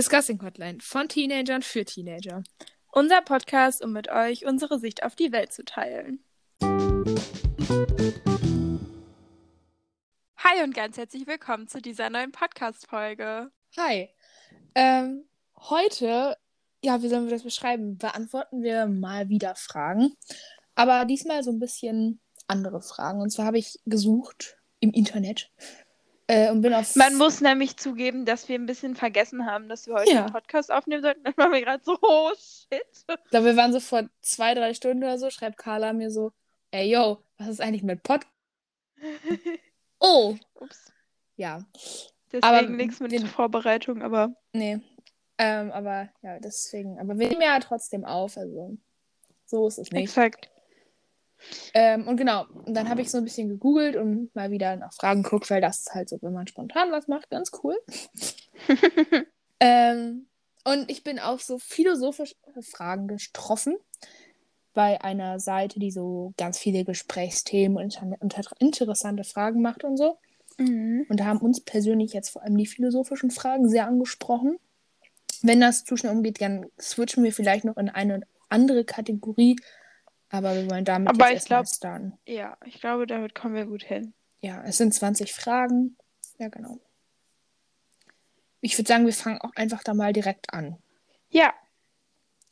Discussing Hotline von Teenagern für Teenager. Unser Podcast, um mit euch unsere Sicht auf die Welt zu teilen. Hi und ganz herzlich willkommen zu dieser neuen Podcast-Folge. Hi. Ähm, heute, ja, wie sollen wir das beschreiben? Beantworten wir mal wieder Fragen. Aber diesmal so ein bisschen andere Fragen. Und zwar habe ich gesucht im Internet äh, und bin auf. Man muss nämlich zugeben, dass wir ein bisschen vergessen haben, dass wir heute Ja. einen Podcast aufnehmen sollten. Dann waren wir gerade so, oh shit. Ich glaube, wir waren so vor zwei, drei Stunden oder so, schreibt Carla mir so, ey, yo, was ist eigentlich mit Pod? Oh, Ups. ja, Deswegen Aber nichts mit den- Vorbereitung, aber nee. Ähm, aber ja, deswegen, aber wir nehmen ja trotzdem auf, also so ist es nicht. exakt. Ähm, und genau, und dann habe ich so ein bisschen gegoogelt und mal wieder nach Fragen geguckt, weil das ist halt so, wenn man spontan was macht, ganz cool. ähm, und ich bin auf so philosophische Fragen getroffen bei einer Seite, die so ganz viele Gesprächsthemen und inter inter interessante Fragen macht und so. Mhm. Und da haben uns persönlich jetzt vor allem die philosophischen Fragen sehr angesprochen. Wenn das zu schnell umgeht, dann switchen wir vielleicht noch in eine andere Kategorie. Aber wir wollen damit Aber jetzt ich erstmal starten. Ja, ich glaube, damit kommen wir gut hin. Ja, es sind 20 Fragen. Ja, genau. Ich würde sagen, wir fangen auch einfach da mal direkt an. Ja,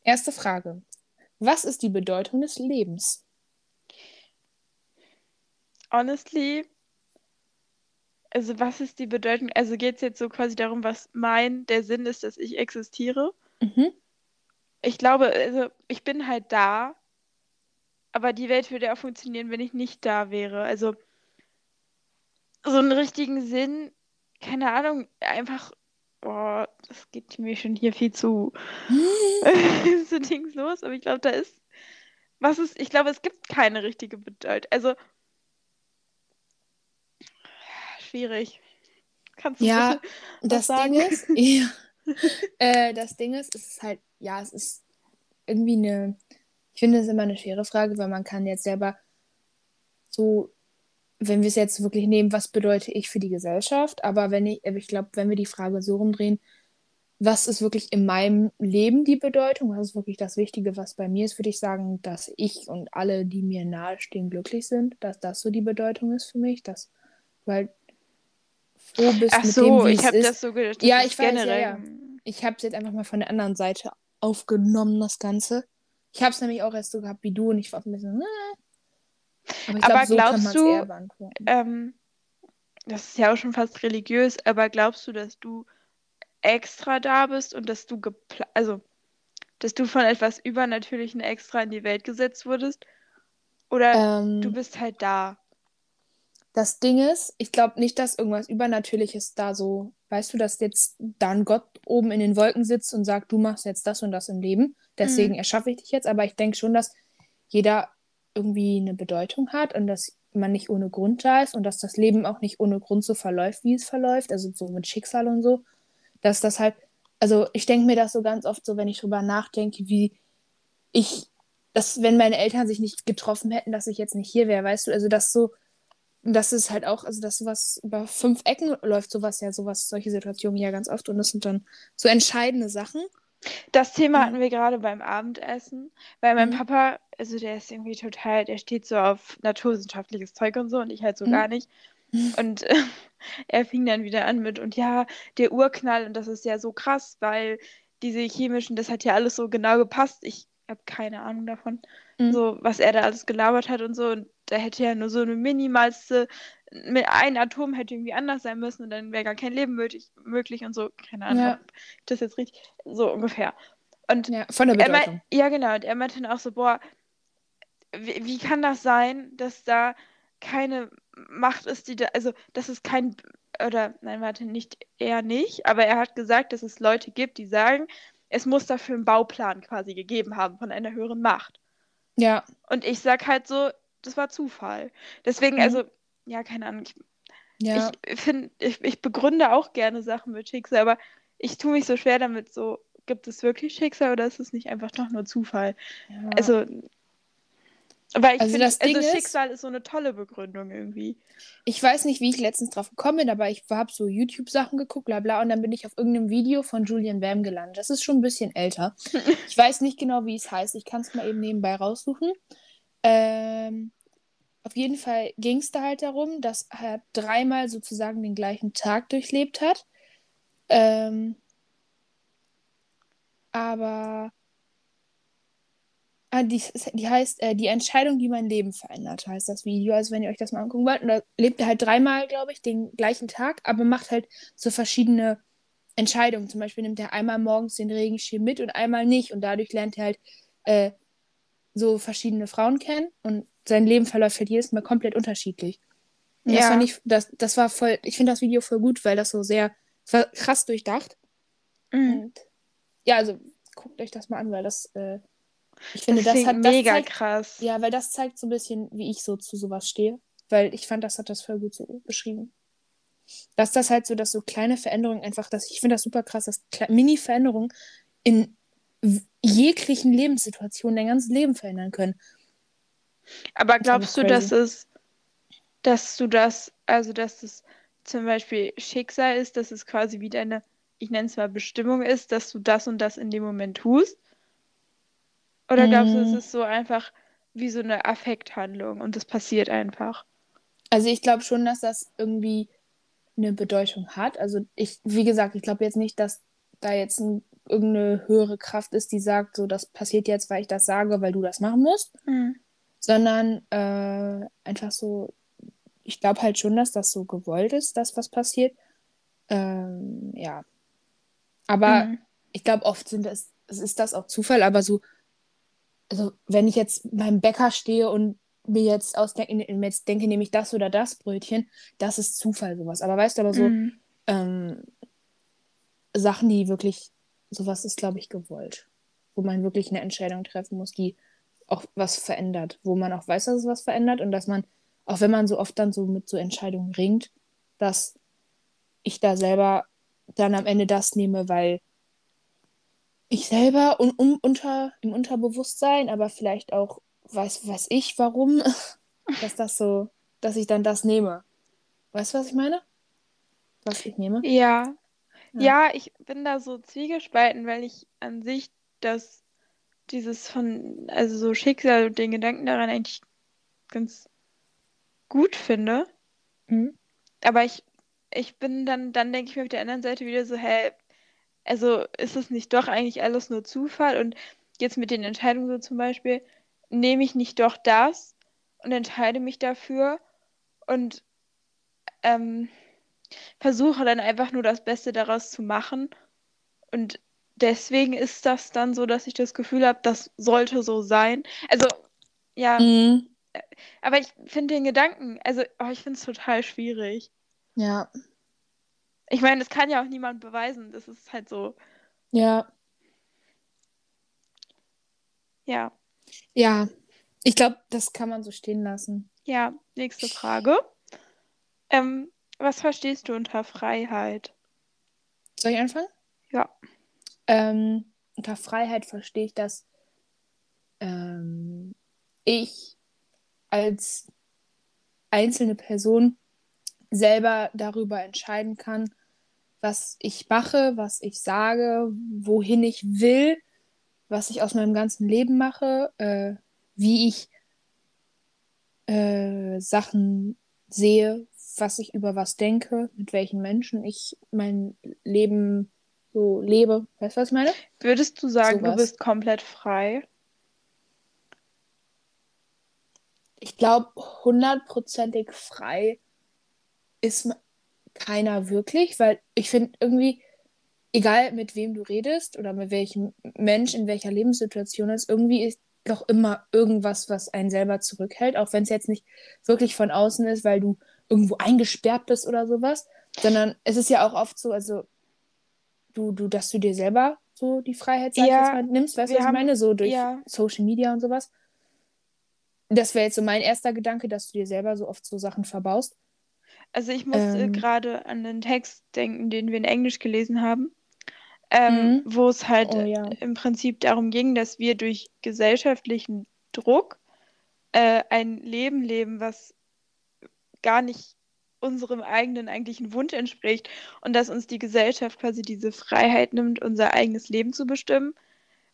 Erste Frage. Was ist die Bedeutung des Lebens? honestly, also was ist die Bedeutung? Also geht es jetzt so quasi darum, was mein, der Sinn ist, dass ich existiere? Mhm. Ich glaube, also ich bin halt da, aber die Welt würde auch funktionieren, wenn ich nicht da wäre. Also so einen richtigen Sinn, keine Ahnung, einfach, oh, das geht mir schon hier viel zu so Dings los, aber ich glaube, da ist, was ist, ich glaube, es gibt keine richtige Bedeutung. Also schwierig. Kannst du Ja, Das sagen? Ding ist, ja, äh, das Ding ist, es ist halt, ja, es ist irgendwie eine, ich finde es immer eine schwere Frage, weil man kann jetzt selber so, wenn wir es jetzt wirklich nehmen, was bedeutet ich für die Gesellschaft, aber wenn ich, ich glaube, wenn wir die Frage so rumdrehen, was ist wirklich in meinem Leben die Bedeutung, was ist wirklich das Wichtige, was bei mir ist, würde ich sagen, dass ich und alle, die mir nahestehen, glücklich sind, dass das so die Bedeutung ist für mich, dass du halt froh bist Ach mit so, dem, wie ich habe das so gedacht. Ja, ich weiß, ja, generell. ja. Ich habe es jetzt einfach mal von der anderen Seite aufgenommen, das Ganze. Ich habe es nämlich auch erst so gehabt wie du und ich war ein bisschen, äh. Aber ich Aber glaube, so glaubst du. Ähm, das ist ja auch schon fast religiös, aber glaubst du, dass du extra da bist und dass du also dass du von etwas Übernatürlichen extra in die Welt gesetzt wurdest? Oder Ähm, du bist halt da? Das Ding ist, ich glaube nicht, dass irgendwas Übernatürliches da so, weißt du, dass jetzt dann Gott oben in den Wolken sitzt und sagt, du machst jetzt das und das im Leben, deswegen Mhm. erschaffe ich dich jetzt, aber ich denke schon, dass jeder irgendwie eine Bedeutung hat und dass man nicht ohne Grund da ist und dass das Leben auch nicht ohne Grund so verläuft, wie es verläuft, also so mit Schicksal und so, dass das halt, also ich denke mir das so ganz oft so, wenn ich drüber nachdenke, wie ich, dass wenn meine Eltern sich nicht getroffen hätten, dass ich jetzt nicht hier wäre, weißt du, also das so, das ist halt auch, also dass sowas über fünf Ecken läuft, sowas ja, sowas, solche Situationen ja ganz oft und das sind dann so entscheidende Sachen. Das Thema Mhm. hatten wir gerade beim Abendessen, weil mein Mhm. Papa, also der ist irgendwie total, der steht so auf naturwissenschaftliches Zeug und so und ich halt so Mhm. gar nicht. Und äh, er fing dann wieder an mit, und ja, der Urknall, und das ist ja so krass, weil diese chemischen, das hat ja alles so genau gepasst. Ich habe keine Ahnung davon, Mhm. so was er da alles gelabert hat und so. Und da hätte ja nur so eine minimalste, mit ein Atom hätte irgendwie anders sein müssen und dann wäre gar kein Leben möglich, möglich und so. Keine Ahnung, Ja. ob ich das jetzt richtig, so ungefähr. Und Ja, von der er Bedeutung. ja, genau. Und er meinte dann auch so, boah, wie, wie kann das sein, dass da keine Macht ist, die da, also, dass es kein, oder, nein, warte, nicht, er nicht, aber er hat gesagt, dass es Leute gibt, die sagen, es muss dafür einen Bauplan quasi gegeben haben von einer höheren Macht. Ja, Und ich sag halt so, das war Zufall. Deswegen, Mhm. also, ja, keine Ahnung, ich, ja. ich finde, ich, ich begründe auch gerne Sachen mit Schicksal, aber ich tue mich so schwer damit, so, gibt es wirklich Schicksal oder ist es nicht einfach doch nur Zufall? ja. Also, Aber ich Also finde, das Ding also ist- Schicksal ist so eine tolle Begründung irgendwie. Ich weiß nicht, wie ich letztens drauf gekommen bin, aber ich habe so YouTube-Sachen geguckt, bla bla, und dann bin ich auf irgendeinem Video von Julian Bam gelandet. Das ist schon ein bisschen älter. Ich weiß nicht genau, wie es heißt. Ich kann es mal eben nebenbei raussuchen. Ähm, auf jeden Fall ging es da halt darum, dass er dreimal sozusagen den gleichen Tag durchlebt hat. Ähm, aber ah, die, die heißt äh, Die Entscheidung, die mein Leben verändert, heißt das Video. Also wenn ihr euch das mal angucken wollt. Und da lebt er halt dreimal, glaube ich, den gleichen Tag, aber macht halt so verschiedene Entscheidungen. Zum Beispiel nimmt er einmal morgens den Regenschirm mit und einmal nicht. Und dadurch lernt er halt äh, so verschiedene Frauen kennen und sein Leben verläuft halt jedes Mal komplett unterschiedlich. Und Das, Ja. fand ich, das, das war voll, ich finde das Video voll gut, weil das so sehr, es war krass durchdacht. Mhm. Und ja, also guckt euch das mal an, weil das, äh, ich finde, das das, hat, das mega zeigt, krass. ja, weil das zeigt so ein bisschen, wie ich so zu sowas stehe. Weil ich fand, das hat das voll gut so beschrieben. Dass das halt so, dass so kleine Veränderungen einfach, dass ich finde das super krass, dass Mini-Veränderungen in jeglichen Lebenssituationen dein ganzes Leben verändern können. Aber glaubst du, dass es, dass du das, also dass es zum Beispiel Schicksal ist, dass es quasi wie deine, ich nenne es mal Bestimmung ist, dass du das und das in dem Moment tust? Oder glaubst du, es Mm. ist so einfach wie so eine Affekthandlung und das passiert einfach? Also ich glaube schon, dass das irgendwie eine Bedeutung hat. Also ich, wie gesagt, ich glaube jetzt nicht, dass da jetzt ein, irgendeine höhere Kraft ist, die sagt, so das passiert jetzt, weil ich das sage, weil du das machen musst. Mhm. sondern äh, einfach so, ich glaube halt schon, dass das so gewollt ist, dass was passiert. Ähm, ja. Aber Mhm. ich glaube, oft sind das, es ist das auch Zufall, aber so, also wenn ich jetzt beim Bäcker stehe und mir jetzt ausdenke, jetzt denke, nehme ich das oder das Brötchen, das ist Zufall sowas. Aber weißt du, aber so Mhm. ähm, Sachen, die wirklich, sowas ist, glaube ich, gewollt. Wo man wirklich eine Entscheidung treffen muss, die auch was verändert. Wo man auch weiß, dass es was verändert und dass man, auch wenn man so oft dann so mit so Entscheidungen ringt, dass ich da selber dann am Ende das nehme, weil ich selber un um, unter, im Unterbewusstsein, aber vielleicht auch weiß, weiß ich warum, dass das so, dass ich dann das nehme. Weißt du, was ich meine? Was ich nehme? Ja. Ja. Ja, ich bin da so zwiegespalten, weil ich an sich das, dieses von, also so Schicksal und den Gedanken daran eigentlich ganz gut finde. Mhm. Aber ich, ich bin dann, dann denke ich mir auf der anderen Seite wieder so, hä, also ist es nicht doch eigentlich alles nur Zufall? Und jetzt mit den Entscheidungen so zum Beispiel, nehme ich nicht doch das und entscheide mich dafür und ähm, versuche dann einfach nur das Beste daraus zu machen. Und deswegen ist das dann so, dass ich das Gefühl habe, das sollte so sein. Also, ja, Mhm. aber ich finde den Gedanken, also oh, ich finde es total schwierig. Ja, Ich meine, das kann ja auch niemand beweisen. Das ist halt so, ja, ja. ja. Ich glaube, das kann man so stehen lassen. Ja, nächste Frage. Ähm, was verstehst du unter Freiheit? Soll ich anfangen? Ja. Ähm, unter Freiheit verstehe ich, dass ähm, ich als einzelne Person selber darüber entscheiden kann, was ich mache, was ich sage, wohin ich will, was ich aus meinem ganzen Leben mache, äh, wie ich äh, Sachen sehe, was ich über was denke, mit welchen Menschen ich mein Leben so lebe. Weißt du, was ich meine? Würdest du sagen, du Sowas. bist komplett frei? Ich glaube, hundertprozentig frei ist keiner wirklich, weil ich finde irgendwie, egal mit wem du redest oder mit welchem Mensch in welcher Lebenssituation ist, irgendwie ist doch immer irgendwas, was einen selber zurückhält, auch wenn es jetzt nicht wirklich von außen ist, weil du irgendwo eingesperrt bist oder sowas, sondern es ist ja auch oft so, also du, du, dass du dir selber so die Freiheit, sag Ja, nimmst, weißt du, was ich haben- meine? So durch ja. Social Media und sowas. Das wäre jetzt so mein erster Gedanke, dass du dir selber so oft so Sachen verbaust. Also ich musste Ähm. gerade an den Text denken, den wir in Englisch gelesen haben, ähm, Mhm. wo es halt Oh äh, ja. im Prinzip darum ging, dass wir durch gesellschaftlichen Druck äh, ein Leben leben, was gar nicht unserem eigenen eigentlichen Wunsch entspricht und dass uns die Gesellschaft quasi diese Freiheit nimmt, unser eigenes Leben zu bestimmen,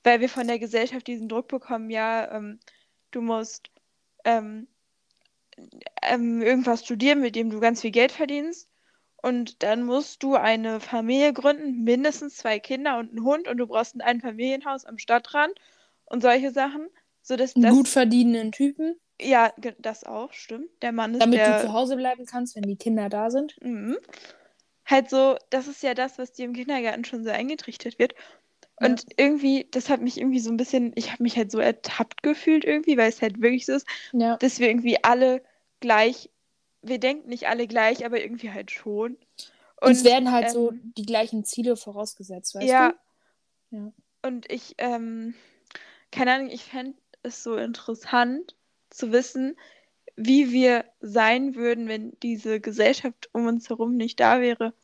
weil wir von der Gesellschaft diesen Druck bekommen, ja, ähm, du musst ähm, ähm, irgendwas studieren, mit dem du ganz viel Geld verdienst und dann musst du eine Familie gründen, mindestens zwei Kinder und einen Hund und du brauchst ein Einfamilienhaus am Stadtrand und solche Sachen, sodass Einen gut verdienenden Typen, ja, das auch, stimmt. Der Mann ist damit der du zu Hause bleiben kannst, wenn die Kinder da sind. Mhm. Halt so, das ist ja das, was dir im Kindergarten schon so eingetrichtert wird. Und irgendwie, das hat mich irgendwie so ein bisschen, ich habe mich halt so ertappt gefühlt irgendwie, weil es halt wirklich so ist, Ja. dass wir irgendwie alle gleich, wir denken nicht alle gleich, aber irgendwie halt schon. Uns werden halt so ähm, die gleichen Ziele vorausgesetzt, weißt ja, du? Ja. und ich, ähm, keine Ahnung, ich fände es so interessant zu wissen, wie wir sein würden, wenn diese Gesellschaft um uns herum nicht da wäre.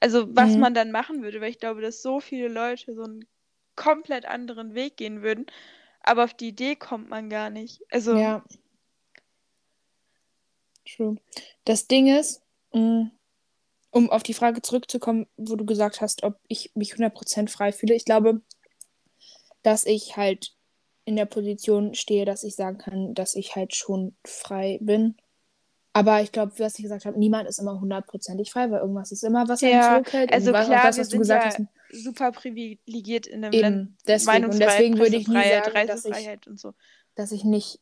Also was Mhm. man dann machen würde, weil ich glaube, dass so viele Leute so einen komplett anderen Weg gehen würden, aber auf die Idee kommt man gar nicht. Also Ja. True. Das Ding ist, mh, um auf die Frage zurückzukommen, wo du gesagt hast, ob ich mich 100% frei fühle. Ich glaube, dass ich halt in der Position stehe, dass ich sagen kann, dass ich halt schon frei bin. Aber ich glaube, was ich gesagt habe, niemand ist immer hundertprozentig frei, weil irgendwas ist immer, was einen ja, zurückhält. also was- klar, das, wir was du sind gesagt ja hast, super privilegiert in einem Land. eben deswegen. Und deswegen würde ich nie sagen, dass ich, so. dass ich nicht,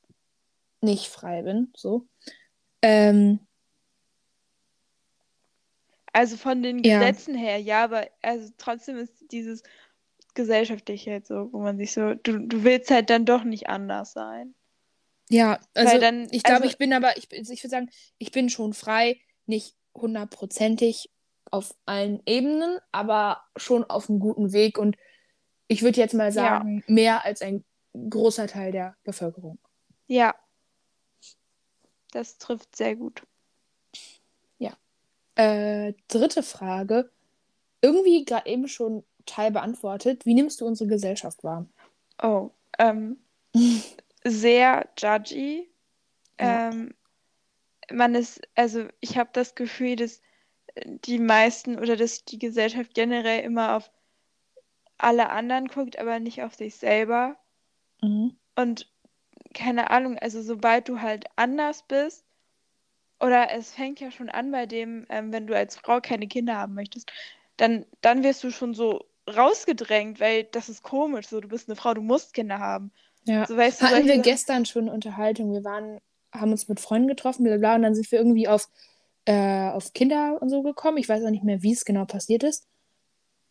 nicht frei bin. So. Ähm, Also von den Ja. Gesetzen her, ja, aber also trotzdem ist dieses gesellschaftliche halt so, wo man sich so, du, du willst halt dann doch nicht anders sein. Ja, also dann, ich glaube, also, ich bin aber, ich, ich würde sagen, ich bin schon frei, nicht hundertprozentig auf allen Ebenen, aber schon auf einem guten Weg und ich würde jetzt mal Ja. sagen, mehr als ein großer Teil der Bevölkerung. ja, das trifft sehr gut. Äh, dritte Frage, irgendwie gerade eben schon Teil beantwortet. Wie nimmst du unsere Gesellschaft wahr? Oh, ähm, sehr judgy. Ja. Ähm, man ist, also ich habe das Gefühl, dass die meisten oder dass die Gesellschaft generell immer auf alle anderen guckt, aber nicht auf sich selber. Mhm. Und keine Ahnung, also sobald du halt anders bist, oder es fängt ja schon an bei dem, ähm, wenn du als Frau keine Kinder haben möchtest, dann, dann wirst du schon so rausgedrängt, weil das ist komisch, so du bist eine Frau, du musst Kinder haben. Ja. So weißt du, Hatten wir gestern schon Unterhaltung. Wir waren, haben uns mit Freunden getroffen, bla bla, und dann sind wir irgendwie auf, äh, auf Kinder und so gekommen. Ich weiß auch nicht mehr, wie es genau passiert ist.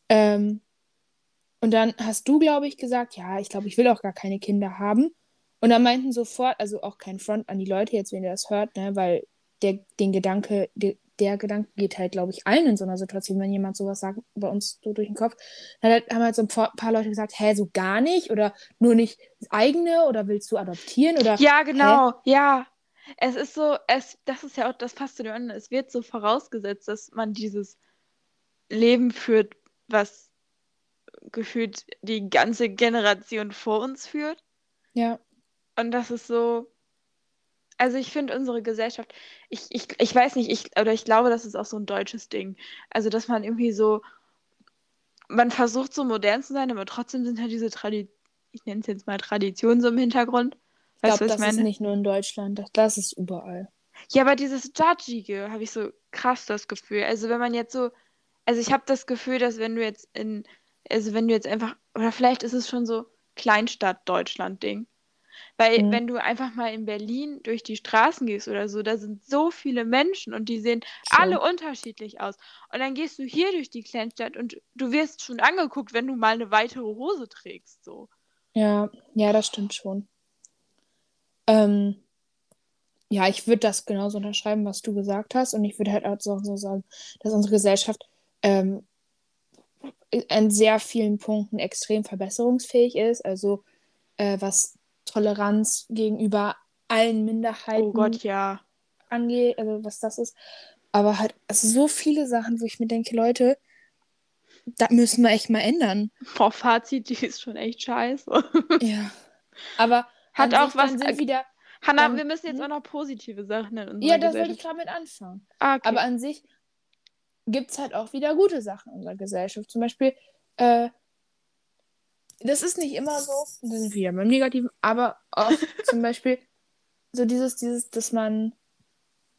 Ähm, und dann hast du, glaube ich, gesagt, ja, ich glaube, ich will auch gar keine Kinder haben. Und dann meinten sofort, also auch kein Front an die Leute jetzt, wenn ihr das hört, ne, weil der, den Gedanke, der, der Gedanke geht halt, glaube ich, allen in so einer Situation, wenn jemand sowas sagt, bei uns so durch den Kopf. Dann hat- haben halt so ein paar Leute gesagt, hä, so gar nicht oder nur nicht das eigene oder willst du adoptieren oder Ja, genau, ja. Es ist so, es, das ist ja auch, das passt zu dem anderen. Es wird so vorausgesetzt, dass man dieses Leben führt, was gefühlt die ganze Generation vor uns führt. ja, Und das ist so, also ich finde unsere Gesellschaft, ich, ich, ich weiß nicht, ich, oder ich glaube, das ist auch so ein deutsches Ding. Also, dass man irgendwie so, man versucht so modern zu sein, aber trotzdem sind halt diese Traditionen, ich nenne es jetzt mal Traditionen so im Hintergrund. ich glaube, das ist meine? nicht nur in Deutschland, das, das ist überall. Ja, aber dieses Judgige habe ich so krass das Gefühl. Also wenn man jetzt so, also ich habe das Gefühl, dass wenn du jetzt in, also wenn du jetzt einfach, oder vielleicht ist es schon so Kleinstadt-Deutschland-Ding. Weil Mhm. wenn du einfach mal in Berlin durch die Straßen gehst oder so, da sind so viele Menschen und die sehen Schon. alle unterschiedlich aus. Und dann gehst du hier durch die Kleinstadt und du wirst schon angeguckt, wenn du mal eine weitere Hose trägst. So. Ja, ja, das stimmt schon. Ähm, ja, ich würde das genauso unterschreiben, was du gesagt hast. Und ich würde halt auch so, so sagen, dass unsere Gesellschaft ähm, in sehr vielen Punkten extrem verbesserungsfähig ist. Also äh, was Toleranz gegenüber allen Minderheiten Oh Gott, ja. angeht, also was das ist. Aber halt also so viele Sachen, wo ich mir denke, Leute, da müssen wir echt mal ändern. Boah, Fazit, die ist schon echt scheiße. Ja. Aber Hat auch was- sind wieder Hanna, Dann- wir müssen jetzt hm? auch noch positive Sachen in unserer Ja, das wollte ich gerade mit anfangen. Ah, okay. Aber an sich gibt es halt auch wieder gute Sachen in unserer Gesellschaft. Zum Beispiel, äh, das ist nicht immer so, da sind wir beim Negativen, aber auch zum Beispiel so dieses, dieses, dass man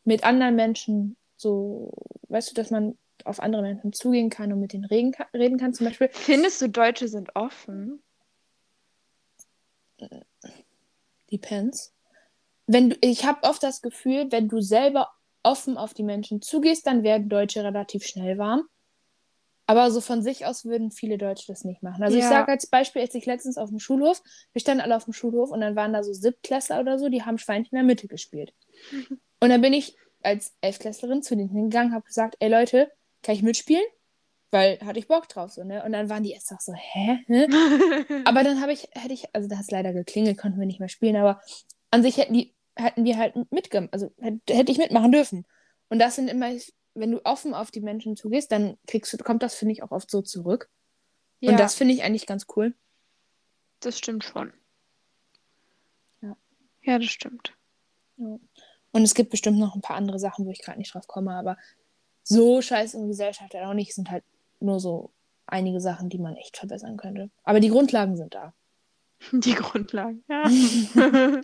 mit anderen Menschen so, weißt du, dass man auf andere Menschen zugehen kann und mit denen reden kann, reden kann. Zum Beispiel, Findest du, Deutsche sind offen? Depends. Wenn du, ich habe oft das Gefühl, wenn du selber offen auf die Menschen zugehst, dann werden Deutsche relativ schnell warm. Aber so von sich aus würden viele Deutsche das nicht machen. Also ich Ja. sage als Beispiel, als ich letztens auf dem Schulhof, wir standen alle auf dem Schulhof und dann waren da so Siebtklässler oder so, die haben Schweinchen in der Mitte gespielt. Und dann bin ich als Elfklässlerin zu denen hingegangen, habe gesagt, ey Leute, kann ich mitspielen? Weil hatte ich Bock drauf so, ne? Und dann waren die erst auch so, hä? hä? Aber dann habe ich, hätte ich, also da hat es leider geklingelt, konnten wir nicht mehr spielen, aber an sich hätten die, hätten wir halt mitgemacht, also hätte, hätte ich mitmachen dürfen. Und das sind immer, wenn du offen auf die Menschen zugehst, dann kriegst du, kommt das, finde ich, auch oft so zurück. ja, Und das finde ich eigentlich ganz cool. das stimmt schon. Ja. Ja, das stimmt. Und es gibt bestimmt noch ein paar andere Sachen, wo ich gerade nicht drauf komme, aber so scheiße in Gesellschaft halt auch nicht, sind halt nur so einige Sachen, die man echt verbessern könnte. Aber die Grundlagen sind da. Die Grundlagen, ja.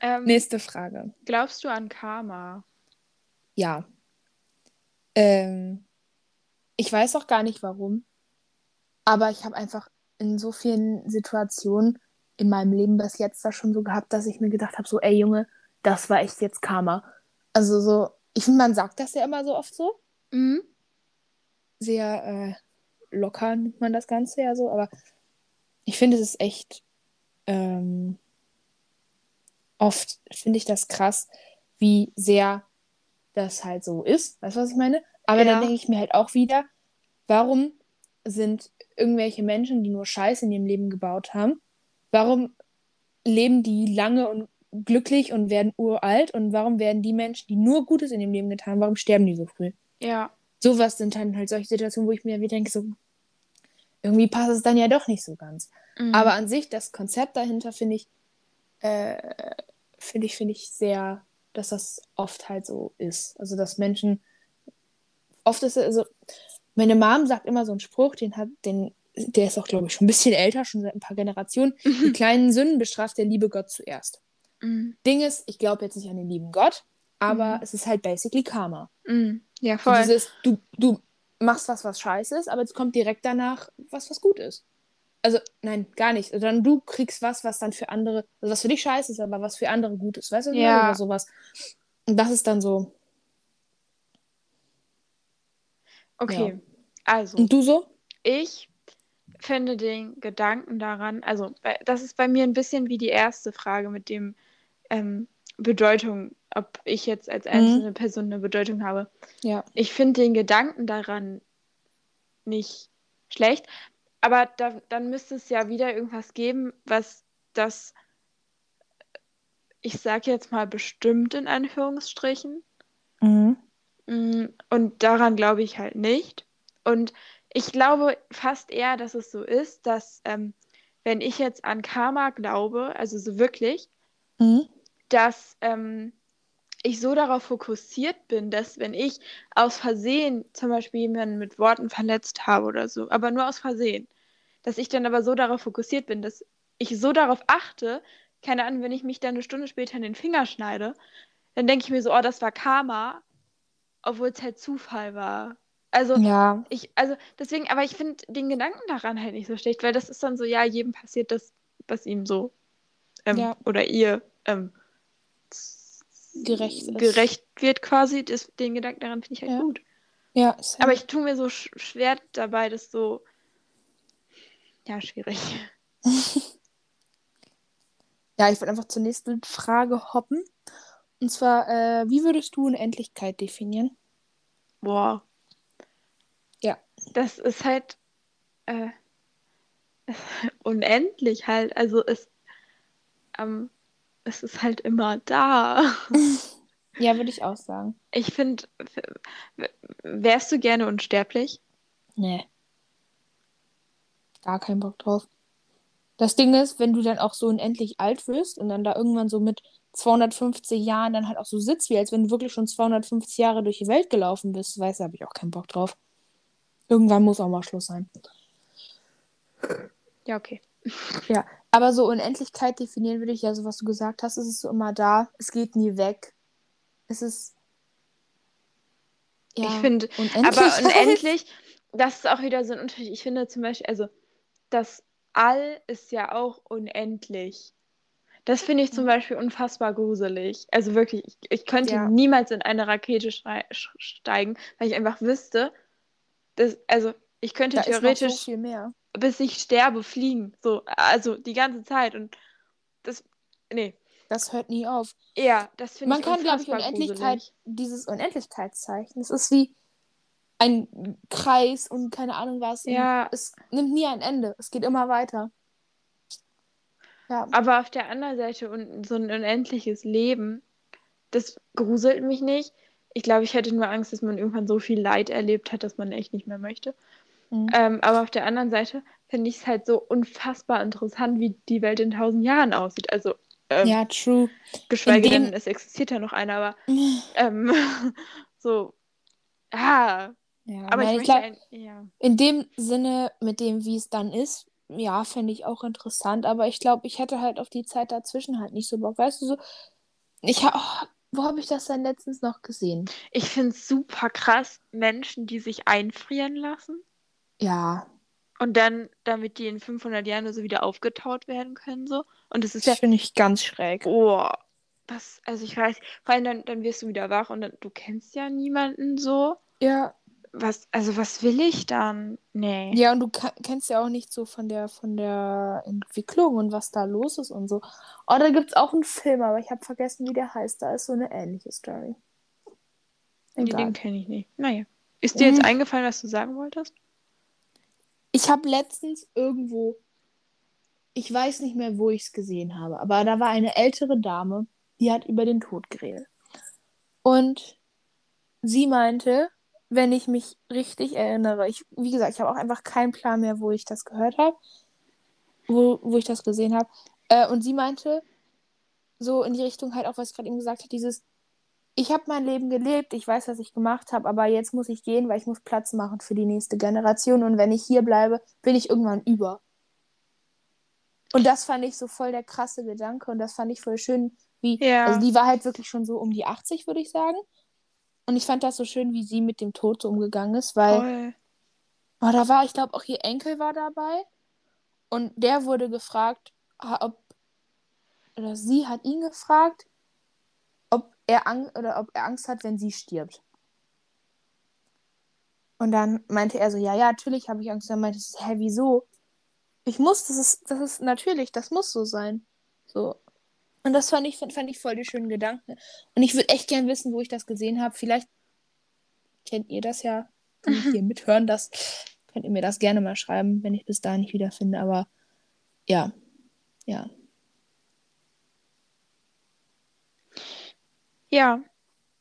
ähm, Nächste Frage. Glaubst du an Karma? Ja. Ähm, ich weiß auch gar nicht warum, aber ich habe einfach in so vielen Situationen in meinem Leben bis jetzt da schon so gehabt, dass ich mir gedacht habe, so, ey Junge, das war echt jetzt Karma. Also so, ich finde, man sagt das ja immer so oft so, Mhm. sehr äh, locker nimmt man das Ganze ja so, aber ich finde, es ist echt ähm, oft finde ich das krass, wie sehr das halt so ist. Weißt du, was ich meine? Aber Ja. dann denke ich mir halt auch wieder, warum sind irgendwelche Menschen, die nur Scheiße in ihrem Leben gebaut haben, warum leben die lange und glücklich und werden uralt und warum werden die Menschen, die nur Gutes in ihrem Leben getan haben, warum sterben die so früh? Ja, Sowas sind dann halt solche Situationen, wo ich mir wieder denke, so irgendwie passt es dann ja doch nicht so ganz. Mhm. Aber an sich, das Konzept dahinter finde ich, äh, finde ich, finde ich sehr, dass das oft halt so ist. Also, dass Menschen, oft ist es, also, meine Mom sagt immer so einen Spruch, den hat, den, der ist auch, glaube ich, schon ein bisschen älter, schon seit ein paar Generationen. Die kleinen Sünden bestraft der liebe Gott zuerst. Mhm. Ding ist, ich glaube jetzt nicht an den lieben Gott, aber Mhm. es ist halt basically Karma. Mhm. Ja, So voll. dieses, du, du machst was, was scheiße ist, aber es kommt direkt danach was, was gut ist. Also, nein, gar nicht. Sondern du kriegst was, was dann für andere, also was für dich scheiße ist, aber was für andere gut ist. Weißt du? Ja. Oder sowas. Und das ist dann so. Okay, also. Und du so? Ich finde den Gedanken daran, also das ist bei mir ein bisschen wie die erste Frage mit dem ähm, Bedeutung, ob ich jetzt als einzelne Person eine Bedeutung habe. Ja. Ich finde den Gedanken daran nicht schlecht, aber da, dann müsste es ja wieder irgendwas geben, was das, ich sage jetzt mal bestimmt in Anführungsstrichen, Mhm. Mm, Und daran glaube ich halt nicht. Und ich glaube fast eher, dass es so ist, dass ähm, wenn ich jetzt an Karma glaube, also so wirklich, Mhm. dass ähm, ich so darauf fokussiert bin, dass wenn ich aus Versehen zum Beispiel jemanden mit Worten verletzt habe oder so, aber nur aus Versehen, dass ich dann aber so darauf fokussiert bin, dass ich so darauf achte, keine Ahnung, wenn ich mich dann eine Stunde später in den Finger schneide, dann denke ich mir so, oh, das war Karma, obwohl es halt Zufall war. Also Ja. ich, also deswegen, aber ich finde den Gedanken daran halt nicht so schlecht, weil das ist dann so, ja, jedem passiert das, was ihm so ähm, Ja. oder ihr ähm, Gerecht ist. gerecht wird quasi. Das, den Gedanken daran finde ich halt Ja. gut. Ja. same. Aber ich tue mir so sch schwer dabei, das so, ja, schwierig. ja, ich würde einfach zur nächsten Frage hoppen. Und zwar, äh, wie würdest du Unendlichkeit definieren? Boah. Ja. Das ist halt äh, unendlich halt. Also es, ähm, es ist halt immer da. Ja, würde ich auch sagen. Ich finde, wärst du gerne unsterblich? Nee. Gar keinen Bock drauf. Das Ding ist, wenn du dann auch so unendlich alt wirst und dann da irgendwann so mit 250 Jahren dann halt auch so sitzt, wie als wenn du wirklich schon 250 Jahre durch die Welt gelaufen bist, weißt du, habe ich auch keinen Bock drauf. Irgendwann muss auch mal Schluss sein. Ja, okay. Ja, aber so Unendlichkeit definieren würde ich ja, so was du gesagt hast, es ist so immer da, es geht nie weg. Es ist. Ja, ich finde, aber unendlich, das ist auch wieder so ein Unterschied. Ich finde zum Beispiel, also das All ist ja auch unendlich. Das finde ich zum Beispiel unfassbar gruselig. Also wirklich, ich, ich könnte ja. niemals in eine Rakete steigen, weil ich einfach wüsste, dass, also ich könnte da theoretisch so bis ich sterbe fliegen. So, also die ganze Zeit. Und das, nee. Das hört nie auf. Ja, das finde ich Man kann, glaube ich, Unendlichkeit, gruselig. dieses Unendlichkeitszeichen. Das ist wie ein Kreis und keine Ahnung was. Ja. Es nimmt nie ein Ende. Es geht immer weiter. Ja. Aber auf der anderen Seite und so ein unendliches Leben, das gruselt mich nicht. Ich glaube, ich hätte nur Angst, dass man irgendwann so viel Leid erlebt hat, dass man echt nicht mehr möchte. Mhm. Ähm, aber auf der anderen Seite finde ich es halt so unfassbar interessant, wie die Welt in tausend Jahren aussieht. Also ähm, ja, true. Geschweige dem... denn, es existiert ja noch einer, aber ähm, so, ah, ja, aber ich, ich glaub, ein, ja. in dem Sinne, mit dem, wie es dann ist, ja, fände ich auch interessant, aber ich glaube, ich hätte halt auf die Zeit dazwischen halt nicht so Bock. Weißt du, so, ich habe, oh, wo habe ich das dann letztens noch gesehen? Ich finde es super krass, Menschen, die sich einfrieren lassen. Ja. Und dann, damit die in 500 Jahren so wieder aufgetaut werden können, so. Und das ist das ja. finde ich ganz schräg. Oh, was, also ich weiß, vor allem dann, dann wirst du wieder wach und dann, du kennst ja niemanden so. Ja was, also was will ich dann? Nee. Ja, und du kennst ja auch nicht so von der, von der Entwicklung und was da los ist und so. Oh, da gibt es auch einen Film, aber ich habe vergessen, wie der heißt. Da ist so eine ähnliche Story. Nee, den kenne ich nicht. Naja. Ist dir jetzt mhm. eingefallen, was du sagen wolltest? Ich habe letztens irgendwo, ich weiß nicht mehr, wo ich es gesehen habe, aber da war eine ältere Dame, die hat über den Tod geredet. Und sie meinte, wenn ich mich richtig erinnere. Ich, wie gesagt, ich habe auch einfach keinen Plan mehr, wo ich das gehört habe, wo, wo ich das gesehen habe. Äh, und sie meinte, so in die Richtung halt auch, was ich gerade eben gesagt habe, dieses, ich habe mein Leben gelebt, ich weiß, was ich gemacht habe, aber jetzt muss ich gehen, weil ich muss Platz machen für die nächste Generation und wenn ich hier bleibe, bin ich irgendwann über. Und das fand ich so voll der krasse Gedanke und das fand ich voll schön, wie, ja. also die war halt wirklich schon so um die 80, würde ich sagen. Und ich fand das so schön, wie sie mit dem Tod so umgegangen ist, weil oh, da war, ich glaube, auch ihr Enkel war dabei. Und der wurde gefragt, ob, oder sie hat ihn gefragt, er, Ang oder ob er Angst hat, wenn sie stirbt. Und dann meinte er so, ja, ja, natürlich habe ich Angst. Dann meinte sie, hä, wieso? Ich muss, das ist, das ist natürlich, das muss so sein. So, und das fand ich, fand ich voll die schönen Gedanken. Und ich würde echt gern wissen, wo ich das gesehen habe. Vielleicht kennt ihr das ja, die hier mithören. Das könnt ihr mir das gerne mal schreiben, wenn ich bis dahin nicht wiederfinde. Aber ja, ja. Ja.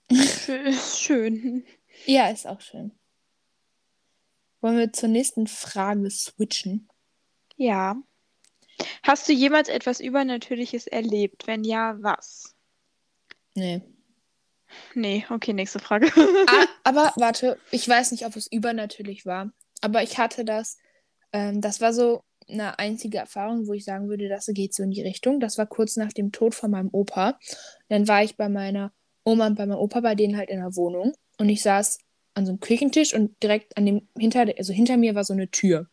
schön. Ja, ist auch schön. Wollen wir zur nächsten Frage switchen? Ja. Hast du jemals etwas Übernatürliches erlebt? Wenn ja, was? Nee. Nee, okay, nächste Frage. ah, aber warte, ich weiß nicht, ob es übernatürlich war, aber ich hatte das, ähm, das war so eine einzige Erfahrung, wo ich sagen würde, das geht so in die Richtung. Das war kurz nach dem Tod von meinem Opa. Dann war ich bei meiner Oma und bei meinem Opa, bei denen halt in der Wohnung. Und ich saß an so einem Küchentisch und direkt an dem, hinter, also hinter mir war so eine Tür.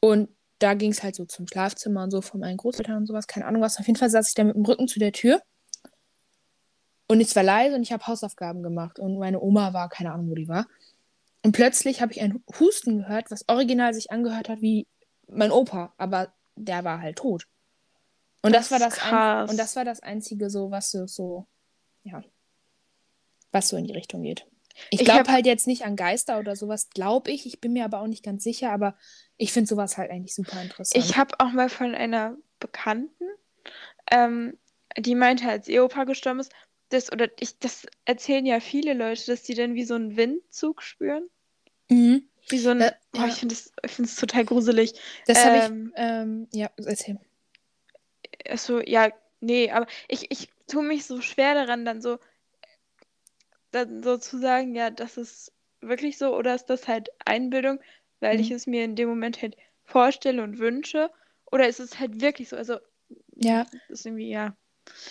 Und da ging es halt so zum Schlafzimmer und so von meinen Großeltern und sowas, keine Ahnung was. Auf jeden Fall saß ich da mit dem Rücken zu der Tür. Und es war leise und ich habe Hausaufgaben gemacht. Und meine Oma war, keine Ahnung, wo die war. Und plötzlich habe ich ein Husten gehört, was original sich angehört hat wie mein Opa, aber der war halt tot. Und das, das war das ein, und das war das einzige so, was so, so ja, was so in die Richtung geht. Ich glaube halt jetzt nicht an Geister oder sowas, glaube ich. Ich bin mir aber auch nicht ganz sicher, aber ich finde sowas halt eigentlich super interessant. Ich habe auch mal von einer Bekannten, ähm, die meinte, als ihr Opa gestorben ist, das, oder ich, das erzählen ja viele Leute, dass die dann wie so einen Windzug spüren. Mhm. Wie so ein. Da- oh, ja. ich finde es ich find's total gruselig. Das habe ich. Ähm, Ähm, ja, erzähl. Achso, ja, nee, aber ich, ich tue mich so schwer daran, dann so, dann so zu sagen, ja, das ist wirklich so, oder ist das halt Einbildung, weil ich Mhm. es mir in dem Moment halt vorstelle und wünsche, oder ist es halt wirklich so? Also, Ja, das ist irgendwie, ja.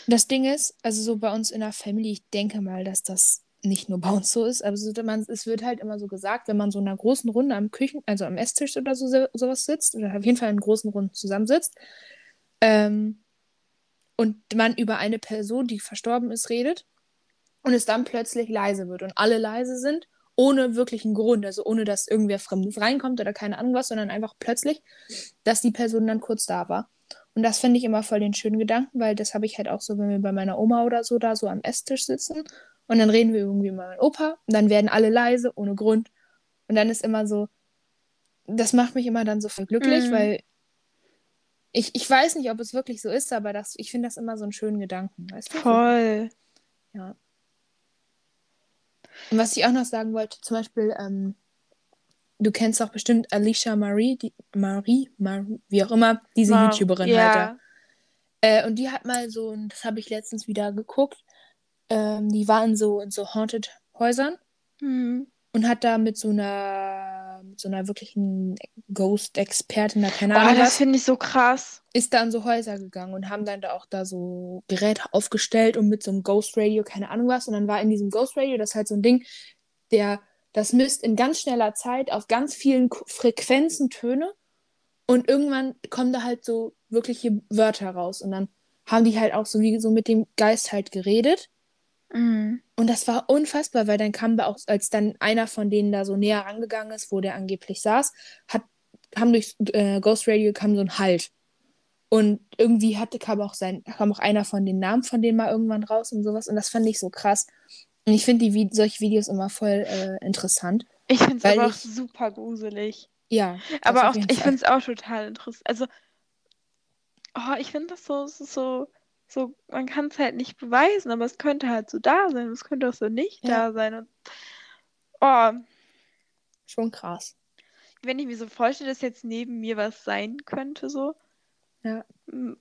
das Ding ist, also so bei uns in der Family, ich denke mal, dass das nicht nur bei uns so ist, aber es wird halt immer so gesagt, wenn man so in einer großen Runde am Küchen, also am Esstisch oder so sowas sitzt, oder auf jeden Fall in großen Runden zusammensitzt, ähm, und man über eine Person, die verstorben ist, redet und es dann plötzlich leise wird und alle leise sind, ohne wirklichen Grund, also ohne dass irgendwer Fremdes reinkommt oder keine Ahnung was, sondern einfach plötzlich, dass die Person dann kurz da war. Und das finde ich immer voll den schönen Gedanken, weil das habe ich halt auch so, wenn wir bei meiner Oma oder so da so am Esstisch sitzen und dann reden wir irgendwie über meinen Opa und dann werden alle leise, ohne Grund. Und dann ist immer so, das macht mich immer dann so voll glücklich, Mhm. weil ich, ich weiß nicht, ob es wirklich so ist, aber das, ich finde das immer so einen schönen Gedanken, weißt du? Voll. Ja. Und was ich auch noch sagen wollte, zum Beispiel, ähm, du kennst doch bestimmt Alicia Marie, die, Marie, Marie, wie auch immer, diese Wow. YouTuberin ja. halt da. Äh, und die hat mal so, und das habe ich letztens wieder geguckt, ähm, die war in so, in so Haunted Häusern Mhm. und hat da mit so einer, mit so einer wirklichen Ghost-Expertin, da keine Oh, Ahnung das was, finde ich so krass. ist da in so Häuser gegangen und haben dann da auch da so Geräte aufgestellt und mit so einem Ghost Radio, keine Ahnung was. Und dann war in diesem Ghost Radio, das halt so ein Ding, der, das misst in ganz schneller Zeit auf ganz vielen Frequenzen Töne und irgendwann kommen da halt so wirkliche Wörter raus. Und dann haben die halt auch so wie so mit dem Geist halt geredet. Mhm. Und das war unfassbar, weil dann kam auch, als dann einer von denen da so näher rangegangen ist, wo der angeblich saß, hat, kam durch äh, Ghost Radio kam so ein Halt. Und irgendwie hatte, kam auch sein, kam auch einer von den Namen von denen mal irgendwann raus und sowas. Und das fand ich so krass. Und ich finde die solche Videos immer voll äh, interessant. Ich finde es aber auch ich- super gruselig. Ja. Aber auch, ich finde es auch total interessant. Also, oh, ich finde das so, so, so, so, man kann es halt nicht beweisen, aber es könnte halt so da sein, es könnte auch so nicht Ja. da sein. Und, oh, schon krass. wenn ich mir so vorstelle, dass jetzt neben mir was sein könnte, so. Ja. mm,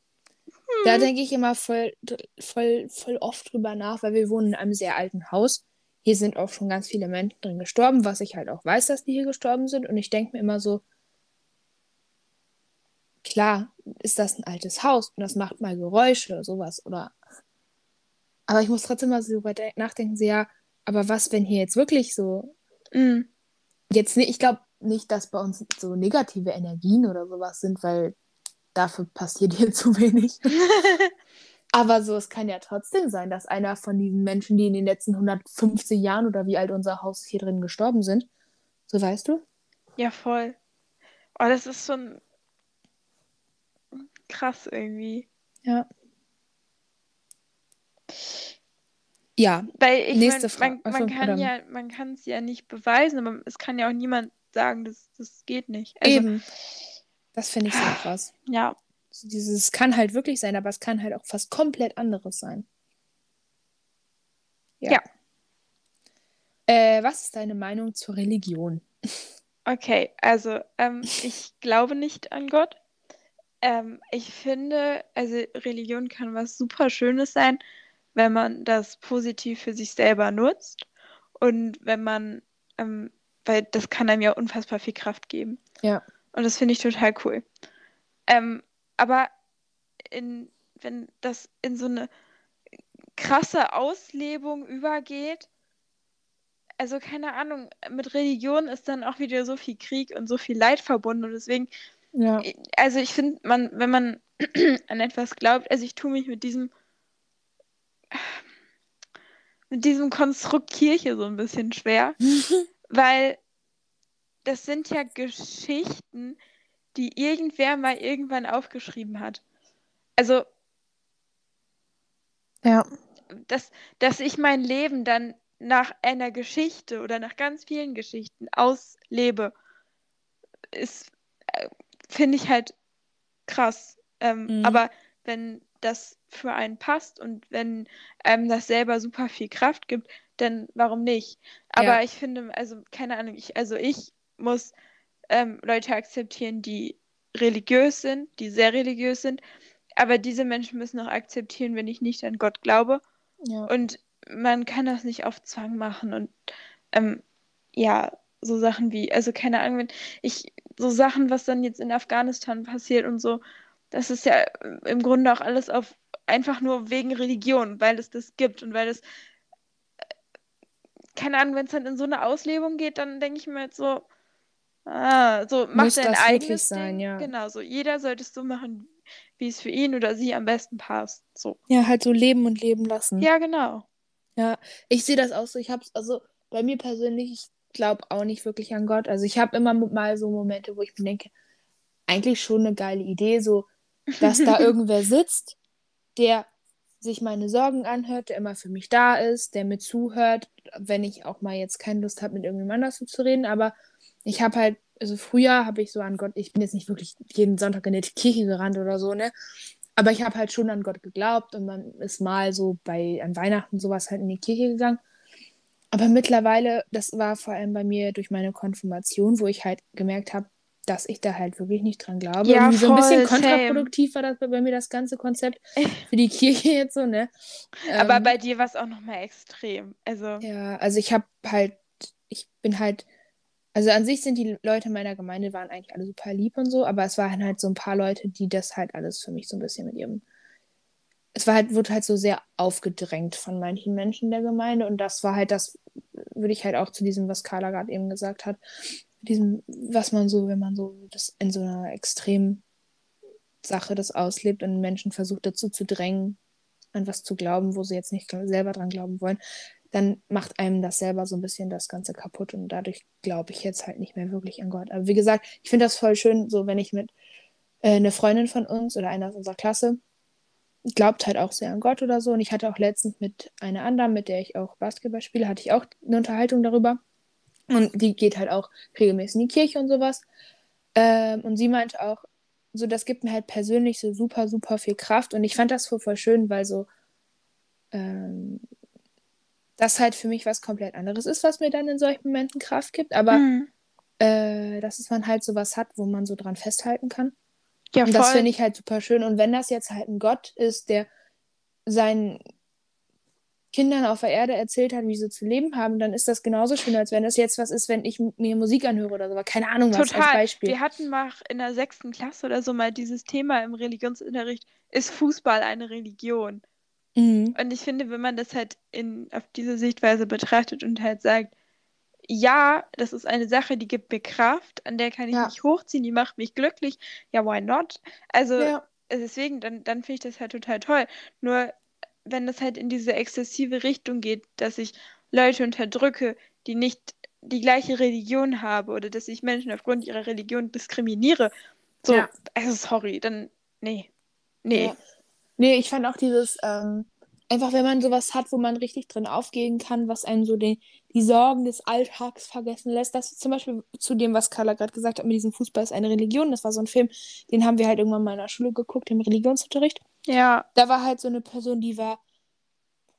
Da denke ich immer voll, voll, voll oft drüber nach, weil wir wohnen in einem sehr alten Haus. Hier sind auch schon ganz viele Menschen drin gestorben, was ich halt auch weiß, dass die hier gestorben sind. Und ich denke mir immer so, klar, ist das ein altes Haus und das macht mal Geräusche, sowas, oder. Aber ich muss trotzdem mal so de- nachdenken, so, ja, aber was, wenn hier jetzt wirklich so, mm, jetzt nicht, ich glaube nicht, dass bei uns so negative Energien oder sowas sind, weil dafür passiert hier zu wenig. Aber so, es kann ja trotzdem sein, dass einer von diesen Menschen, die in den letzten 150 Jahren oder wie alt unser Haus hier drin gestorben sind, so weißt du? ja, voll. Oh, das ist schon krass irgendwie. Ja. Ja, Weil ich Nächste mein, Frage. man, man kann oder- ja, man kann es ja nicht beweisen, aber es kann ja auch niemand sagen, das, das geht nicht. Also, eben. Das finde ich so krass. Ja, dieses, es kann halt wirklich sein, aber es kann halt auch was komplett anderes sein. Ja. Ja. Äh, was ist deine Meinung zur Religion? okay. Also, ähm, ich glaube nicht an Gott. Ähm, ich finde, also Religion kann was super Schönes sein, wenn man das positiv für sich selber nutzt und wenn man, ähm, weil das kann einem ja unfassbar viel Kraft geben. Ja. Und das finde ich total cool. Ähm, aber in, wenn das in so eine krasse Auslebung übergeht, also keine Ahnung, mit Religion ist dann auch wieder so viel Krieg und so viel Leid verbunden und deswegen, Ja. also ich finde, man, wenn man an etwas glaubt, also ich tue mich mit diesem mit diesem Konstrukt Kirche so ein bisschen schwer, weil das sind ja Geschichten, die irgendwer mal irgendwann aufgeschrieben hat. Also, Ja. dass, dass ich mein Leben dann nach einer Geschichte oder nach ganz vielen Geschichten auslebe, ist, äh, finde ich halt krass. Ähm, Mhm. Aber wenn das für einen passt und wenn einem das selber super viel Kraft gibt, dann warum nicht? Aber Ja. ich finde, also keine Ahnung, ich, also ich muss ähm, Leute akzeptieren, die religiös sind, die sehr religiös sind. Aber diese Menschen müssen auch akzeptieren, wenn ich nicht an Gott glaube. Ja. Und man kann das nicht auf Zwang machen. Und ähm, ja, so Sachen wie, also keine Ahnung, wenn ich, so Sachen, was dann jetzt in Afghanistan passiert und so, das ist ja im Grunde auch alles auf einfach nur wegen Religion, weil es das gibt und weil es keine Ahnung, wenn es dann in so eine Auslebung geht, dann denke ich mir jetzt so, ah, so mach Muss dein das eigenes sein, Ding. ja. Genau, so jeder sollte es so machen, wie es für ihn oder sie am besten passt. So. Ja, halt so leben und leben lassen. Ja, genau. Ja, ich sehe das auch so. Ich hab's, also bei mir persönlich, ich glaube auch nicht wirklich an Gott. Also ich habe immer mal so Momente, wo ich mir denke, eigentlich schon eine geile Idee, so, dass da irgendwer sitzt, der sich meine Sorgen anhört, der immer für mich da ist, der mir zuhört, wenn ich auch mal jetzt keine Lust habe, mit irgendjemand anders zu reden. Aber ich habe halt, also früher habe ich so an Gott, ich bin jetzt nicht wirklich jeden Sonntag in die Kirche gerannt oder so, ne? Aber ich habe halt schon an Gott geglaubt und man ist mal so bei an Weihnachten sowas halt in die Kirche gegangen. Aber mittlerweile, das war vor allem bei mir durch meine Konfirmation, wo ich halt gemerkt habe, dass ich da halt wirklich nicht dran glaube. Ja, Irgendwie so ein bisschen voll, same. kontraproduktiv war das bei bei mir das ganze Konzept für die Kirche jetzt so, ne? Aber Ähm, bei dir war es auch nochmal extrem. Also, ja, also ich habe halt, ich bin halt, also an sich sind die Leute meiner Gemeinde waren eigentlich alle super lieb und so, aber es waren halt so ein paar Leute, die das halt alles für mich so ein bisschen mit ihrem, es war halt, wurde halt so sehr aufgedrängt von manchen Menschen der Gemeinde und das war halt das, würde ich halt auch zu diesem, was Carla gerade eben gesagt hat, diesem, was man so, wenn man so das in so einer extremen Sache das auslebt und Menschen versucht dazu zu drängen, an was zu glauben, wo sie jetzt nicht selber dran glauben wollen, dann macht einem das selber so ein bisschen das Ganze kaputt und dadurch glaube ich jetzt halt nicht mehr wirklich an Gott. Aber wie gesagt, ich finde das voll schön, so wenn ich mit äh, eine Freundin von uns oder einer aus unserer Klasse glaubt halt auch sehr an Gott oder so. Und ich hatte auch letztens mit einer anderen, mit der ich auch Basketball spiele, hatte ich auch eine Unterhaltung darüber. Und die geht halt auch regelmäßig in die Kirche und sowas. Ähm, und sie meinte auch, so, das gibt mir halt persönlich so super, super viel Kraft. Und ich fand das voll, voll schön, weil so, ähm, das halt für mich was komplett anderes ist, was mir dann in solchen Momenten Kraft gibt. Aber hm. äh, dass es man halt sowas hat, wo man so dran festhalten kann. Ja, Und das finde ich halt super schön. Und wenn das jetzt halt ein Gott ist, der seinen Kindern auf der Erde erzählt hat, wie sie zu leben haben, dann ist das genauso schön, als wenn das jetzt was ist, wenn ich mir Musik anhöre oder so. Aber keine Ahnung was als Total. Beispiel. Wir hatten mal in der sechsten Klasse oder so mal dieses Thema im Religionsunterricht, ist Fußball eine Religion? Mhm. Und ich finde, wenn man das halt in, auf diese Sichtweise betrachtet und halt sagt, ja, das ist eine Sache, die gibt mir Kraft, an der kann ich Ja. mich hochziehen, die macht mich glücklich, ja, why not? Also Ja. deswegen, dann, dann finde ich das halt total toll. Nur wenn das halt in diese exzessive Richtung geht, dass ich Leute unterdrücke, die nicht die gleiche Religion haben oder dass ich Menschen aufgrund ihrer Religion diskriminiere, so, Ja. also sorry, dann, nee, nee. Ja. Nee, ich fand auch dieses, ähm, einfach wenn man sowas hat, wo man richtig drin aufgehen kann, was einem so den, die Sorgen des Alltags vergessen lässt. Das ist zum Beispiel zu dem, was Carla gerade gesagt hat, mit diesem Fußball ist eine Religion. Das war so ein Film, den haben wir halt irgendwann mal in der Schule geguckt, im Religionsunterricht. Ja, Da war halt so eine Person, die war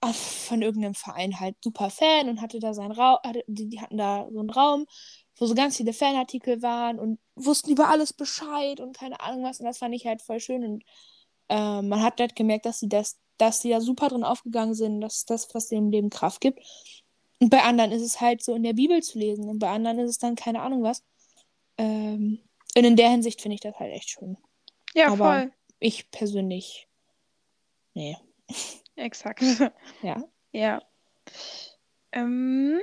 äh, von irgendeinem Verein halt super Fan und hatte da seinen Raum, hatte, die, die hatten da so einen Raum, wo so ganz viele Fanartikel waren und wussten über alles Bescheid und keine Ahnung was. Und das fand ich halt voll schön. Und äh, man hat halt gemerkt, dass sie das, dass sie da super drin aufgegangen sind, dass das, was dem Leben Kraft gibt. Und bei anderen ist es halt so in der Bibel zu lesen und bei anderen ist es dann keine Ahnung was. Ähm, und in der Hinsicht finde ich das halt echt schön. ja, Aber- voll. Ich persönlich, nee, Exakt. ja. Ja. Ähm,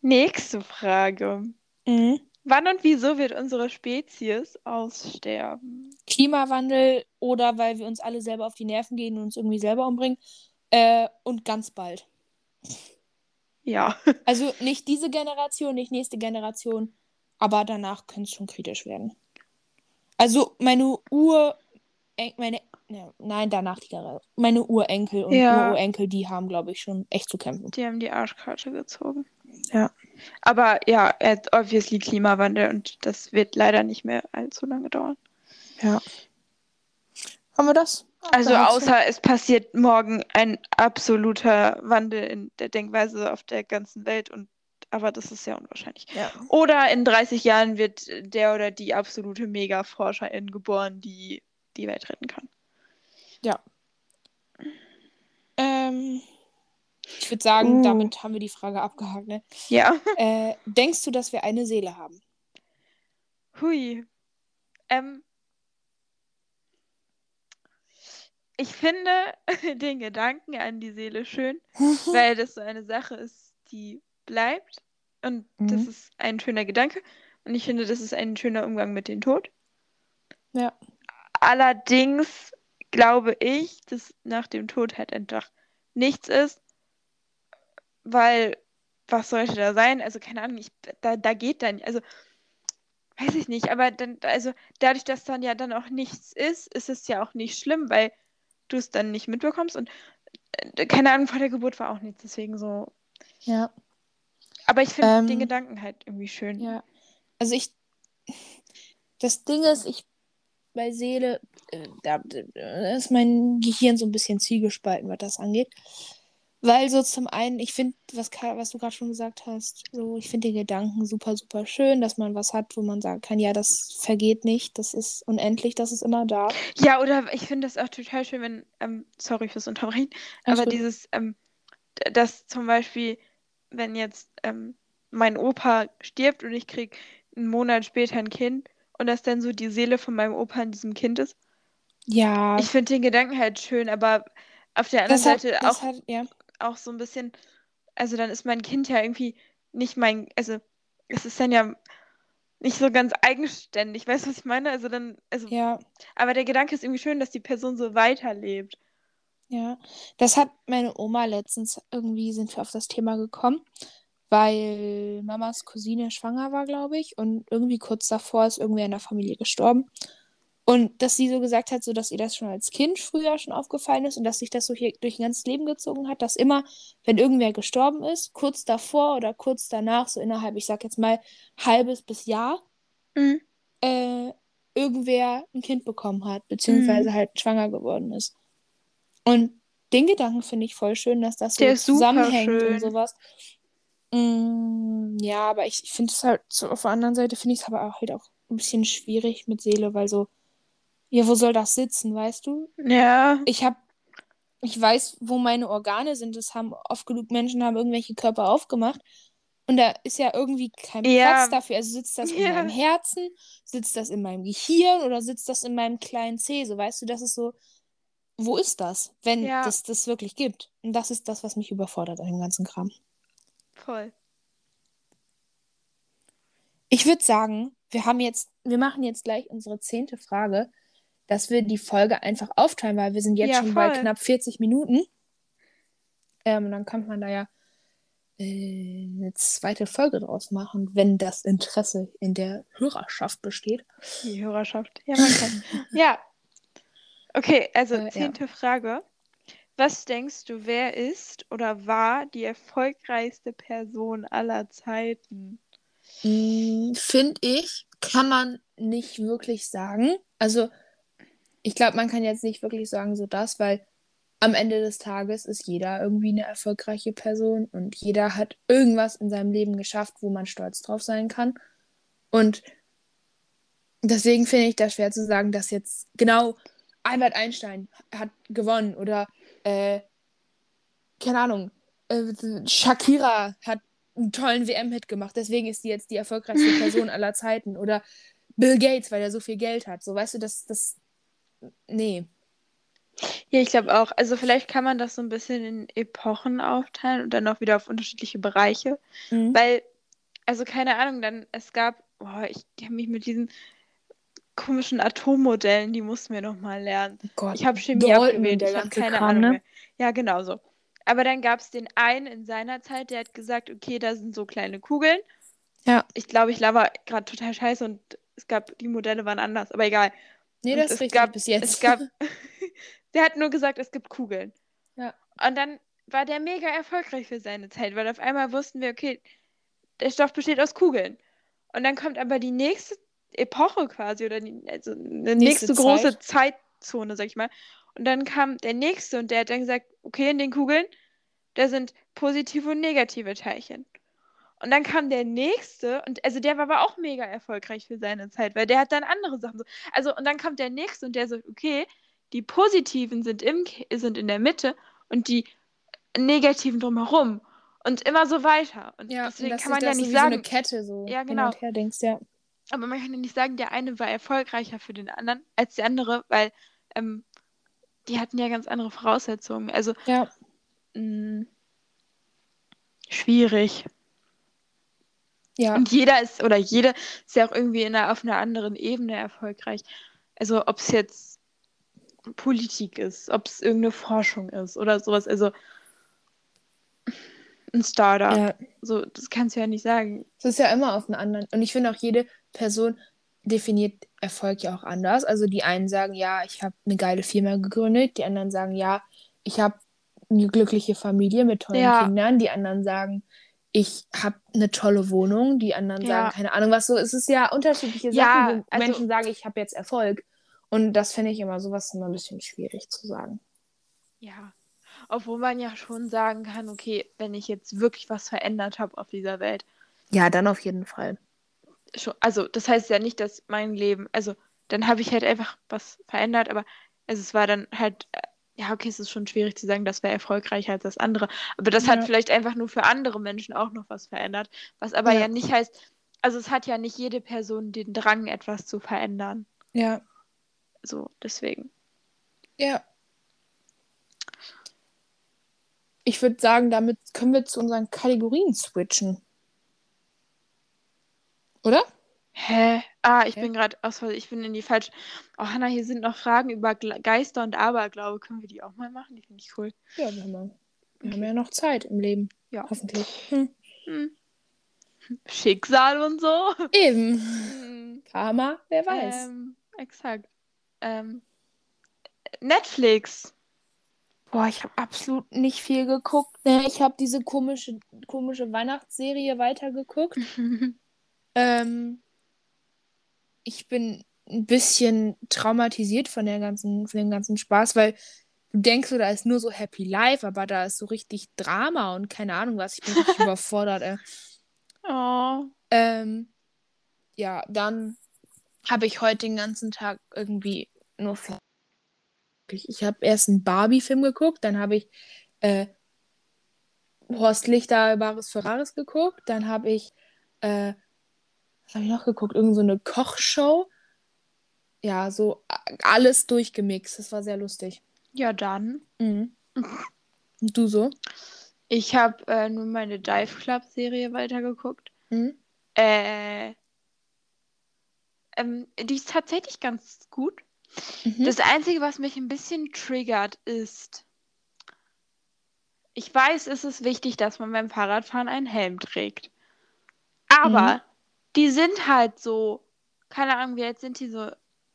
nächste Frage. Mhm. Wann und wieso wird unsere Spezies aussterben? Klimawandel oder weil wir uns alle selber auf die Nerven gehen und uns irgendwie selber umbringen. Äh, und ganz bald. Ja. Also nicht diese Generation, nicht nächste Generation, aber danach könnte es schon kritisch werden. Also meine Ur... Meine, ne, nein, danach die Generation. Meine Urenkel und Ja. Ururenkel, die haben, glaube ich, schon echt zu kämpfen. Die haben die Arschkarte gezogen. Ja. Aber ja, obviously Klimawandel und das wird leider nicht mehr allzu lange dauern. Ja. Haben wir das? Also außer es passiert morgen ein absoluter Wandel in der Denkweise auf der ganzen Welt und aber das ist sehr unwahrscheinlich. Ja. Oder in 30 Jahren wird der oder die absolute Mega-Forscherin geboren, die die Welt retten kann. Ja. Ähm, ich würde sagen, Uh. damit haben wir die Frage abgehakt. Ne? Ja. Äh, denkst du, dass wir eine Seele haben? Hui. Ähm, ich finde den Gedanken an die Seele schön, weil das so eine Sache ist, die bleibt. Und das Mhm. ist ein schöner Gedanke. Und ich finde, das ist ein schöner Umgang mit dem Tod. Ja. Allerdings glaube ich, dass nach dem Tod halt einfach nichts ist, weil was sollte da sein? Also keine Ahnung, ich, da, da geht dann, also weiß ich nicht, aber dann, also dadurch, dass dann ja dann auch nichts ist, ist es ja auch nicht schlimm, weil du es dann nicht mitbekommst und äh, keine Ahnung, vor der Geburt war auch nichts, deswegen so. Ja. Aber ich finde Ähm, den Gedanken halt irgendwie schön. Ja. Also ich. Das Ding ist, ich bei Seele, äh, da, da ist mein Gehirn so ein bisschen zwiegespalten, was das angeht. Weil so zum einen, ich finde, was, was du gerade schon gesagt hast, so, ich finde den Gedanken super, super schön, dass man was hat, wo man sagen kann, ja, das vergeht nicht, das ist unendlich, das ist immer da. Ja, oder ich finde das auch total schön, wenn, ähm, sorry fürs Unterbrechen, Alles aber gut. dieses, ähm, dass zum Beispiel, wenn jetzt ähm, mein Opa stirbt und ich krieg einen Monat später ein Kind und dass dann so die Seele von meinem Opa in diesem Kind ist. Ja, Ich finde den Gedanken halt schön, aber auf der anderen das hat, Seite das auch, hat, ja. Auch so ein bisschen, also dann ist mein Kind ja irgendwie nicht mein, also es ist dann ja nicht so ganz eigenständig, weißt du, was ich meine? Also dann, also, Ja, aber der Gedanke ist irgendwie schön, dass die Person so weiterlebt. ja. Das hat meine Oma letztens irgendwie, sind wir auf das Thema gekommen, weil Mamas Cousine schwanger war, glaube ich, und irgendwie kurz davor ist irgendwer in der Familie gestorben. Und dass sie so gesagt hat, so dass ihr das schon als Kind früher schon aufgefallen ist und dass sich das so hier durch ihr ganzes Leben gezogen hat, dass immer, wenn irgendwer gestorben ist, kurz davor oder kurz danach, so innerhalb, ich sag jetzt mal, halbes bis Jahr, Mhm. äh, irgendwer ein Kind bekommen hat, beziehungsweise halt schwanger geworden ist. Und den Gedanken finde ich voll schön, dass das so Der zusammenhängt und sowas. Mm, ja, aber ich, ich finde es halt so, auf der anderen Seite finde ich es aber auch halt auch ein bisschen schwierig mit Seele, weil so, ja, wo soll das sitzen, weißt du? Ja, Ich habe, ich weiß, wo meine Organe sind. Das haben oft genug Menschen haben irgendwelche Körper aufgemacht. Und da ist ja irgendwie kein Ja. Platz dafür. Also sitzt das in Ja. meinem Herzen, sitzt das in meinem Gehirn oder sitzt das in meinem kleinen C? So, weißt du, das ist so, wo ist das, wenn Ja. das das wirklich gibt? Und das ist das, was mich überfordert an dem ganzen Kram. voll. Ich würde sagen, wir haben jetzt, wir machen jetzt gleich unsere zehnte Frage, dass wir die Folge einfach aufteilen, weil wir sind jetzt Ja, schon bei voll. knapp 40 Minuten. Ähm, und dann kann man da ja äh, eine zweite Folge draus machen, wenn das Interesse in der Hörerschaft besteht. Die Hörerschaft. Ja, man kann. ja. Okay, also Äh, ja. zehnte Frage. Was denkst du, wer ist oder war die erfolgreichste Person aller Zeiten? Finde ich, kann man nicht wirklich sagen. Also, ich glaube, man kann jetzt nicht wirklich sagen, so das, weil am Ende des Tages ist jeder irgendwie eine erfolgreiche Person und jeder hat irgendwas in seinem Leben geschafft, wo man stolz drauf sein kann. Und deswegen finde ich das schwer zu sagen, dass jetzt genau Albert Einstein hat gewonnen oder äh, keine Ahnung, äh, Shakira hat einen tollen WM-Hit gemacht, deswegen ist die jetzt die erfolgreichste Person aller Zeiten oder Bill Gates, weil er so viel Geld hat. So, weißt du, das, das, nee. Ja, ich glaube auch. Also vielleicht kann man das so ein bisschen in Epochen aufteilen und dann auch wieder auf unterschiedliche Bereiche. Mhm. Weil, also keine Ahnung, dann, es gab, boah, ich kenne mich mit diesen komischen Atommodellen, die mussten wir noch mal lernen. Oh Gott, Ich habe Chemie abgewählt, ich habe keine Kram, Ahnung ne? mehr. Ja, genau so. Aber dann gab es den einen in seiner Zeit, der hat gesagt, okay, da sind so kleine Kugeln. Ja. Ich glaube, ich laber gerade total scheiße und es gab, die Modelle waren anders, aber egal. Nee, das ist es richtig gab- bis jetzt. Es gab, der hat nur gesagt, es gibt Kugeln. Ja. Und dann war der mega erfolgreich für seine Zeit, weil auf einmal wussten wir, okay, der Stoff besteht aus Kugeln. Und dann kommt aber die nächste Epoche quasi oder die, also eine Nächste nächste, große Zeitzone, sag ich mal. Und dann kam der nächste und der hat dann gesagt, okay, in den Kugeln, da sind positive und negative Teilchen. Und dann kam der nächste, und also der war aber auch mega erfolgreich für seine Zeit, weil der hat dann andere Sachen so. Also, und dann kommt der nächste und der sagt, okay, die positiven sind, im, sind in der Mitte und die negativen drumherum. Und immer so weiter. Und Ja, deswegen dass kann man ja das nicht so wie so sagen. eine Kette so Ja, hin genau. und her denkst, ja. Aber man kann ja nicht sagen, der eine war erfolgreicher für den anderen als der andere, weil ähm, die hatten ja ganz andere Voraussetzungen. Also Ja, mh, schwierig. Ja, Und jeder ist, oder jede ist ja auch irgendwie in einer, auf einer anderen Ebene erfolgreich. Also ob es jetzt Politik ist, ob es irgendeine Forschung ist oder sowas. Also ein Startup. ja. So, das kannst du ja nicht sagen. Es ist ja immer auf einen anderen. Und ich finde auch, jede Person definiert Erfolg ja auch anders. Also die einen sagen, ja, ich habe eine geile Firma gegründet. Die anderen sagen, ja, ich habe eine glückliche Familie mit tollen Ja. Kindern. Die anderen sagen, ich habe eine tolle Wohnung. Die anderen Ja. sagen, keine Ahnung was so. Es ist ja unterschiedliche Ja, Sachen, wo also- Menschen sagen, ich habe jetzt Erfolg. Und das finde ich immer sowas immer ein bisschen schwierig zu sagen. Ja. Obwohl man ja schon sagen kann, okay, wenn ich jetzt wirklich was verändert habe auf dieser Welt, Ja, dann auf jeden Fall. schon, also das heißt ja nicht, dass mein Leben, also dann habe ich halt einfach was verändert, aber also es war dann halt, ja, okay, es ist schon schwierig zu sagen, das wäre erfolgreicher als das andere, aber das hat Ja. vielleicht einfach nur für andere Menschen auch noch was verändert, was aber Ja. ja nicht heißt, also es hat ja nicht jede Person den Drang, etwas zu verändern, Ja, so deswegen. ja. Ich würde sagen, damit können wir zu unseren Kategorien switchen. Oder? Hä? Ah, ich Hä? bin gerade aus Versehen, ich bin in die falsche. Oh, Hanna, hier sind noch Fragen über Geister und Aberglaube. Können wir die auch mal machen? Die finde ich cool. Ja, wir haben, ja- wir haben ja noch Zeit im Leben. Ja. Hoffentlich. Hm. Hm. Schicksal und so. Eben. Hm. Karma, wer weiß. Ähm, exakt. Ähm, Netflix. Boah, ich habe absolut nicht viel geguckt. Ne, ich habe diese komische, komische Weihnachtsserie weitergeguckt. Ähm, ich bin ein bisschen traumatisiert von der ganzen, von dem ganzen Spaß, weil du denkst so, da ist nur so Happy Life, aber da ist so richtig Drama und keine Ahnung was. Ich bin richtig überfordert, ey. oh. Ähm, ja, dann habe ich heute den ganzen Tag irgendwie nur Fer- ich, ich habe erst einen Barbie-Film geguckt, dann habe ich äh, Horst Lichter Bares Ferraris geguckt, dann habe ich äh, was habe ich noch geguckt? Irgend so eine Kochshow. Ja, so alles durchgemixt. Das war sehr lustig. Ja, dann. Mhm. Und du so? Ich habe äh, nur meine Dive Club Serie weitergeguckt. Mhm. Äh, ähm, die ist tatsächlich ganz gut. Mhm. Das Einzige, was mich ein bisschen triggert, ist, ich weiß, es ist wichtig, dass man beim Fahrradfahren einen Helm trägt. Aber Mhm. Die sind halt so, keine Ahnung, wie alt sind die so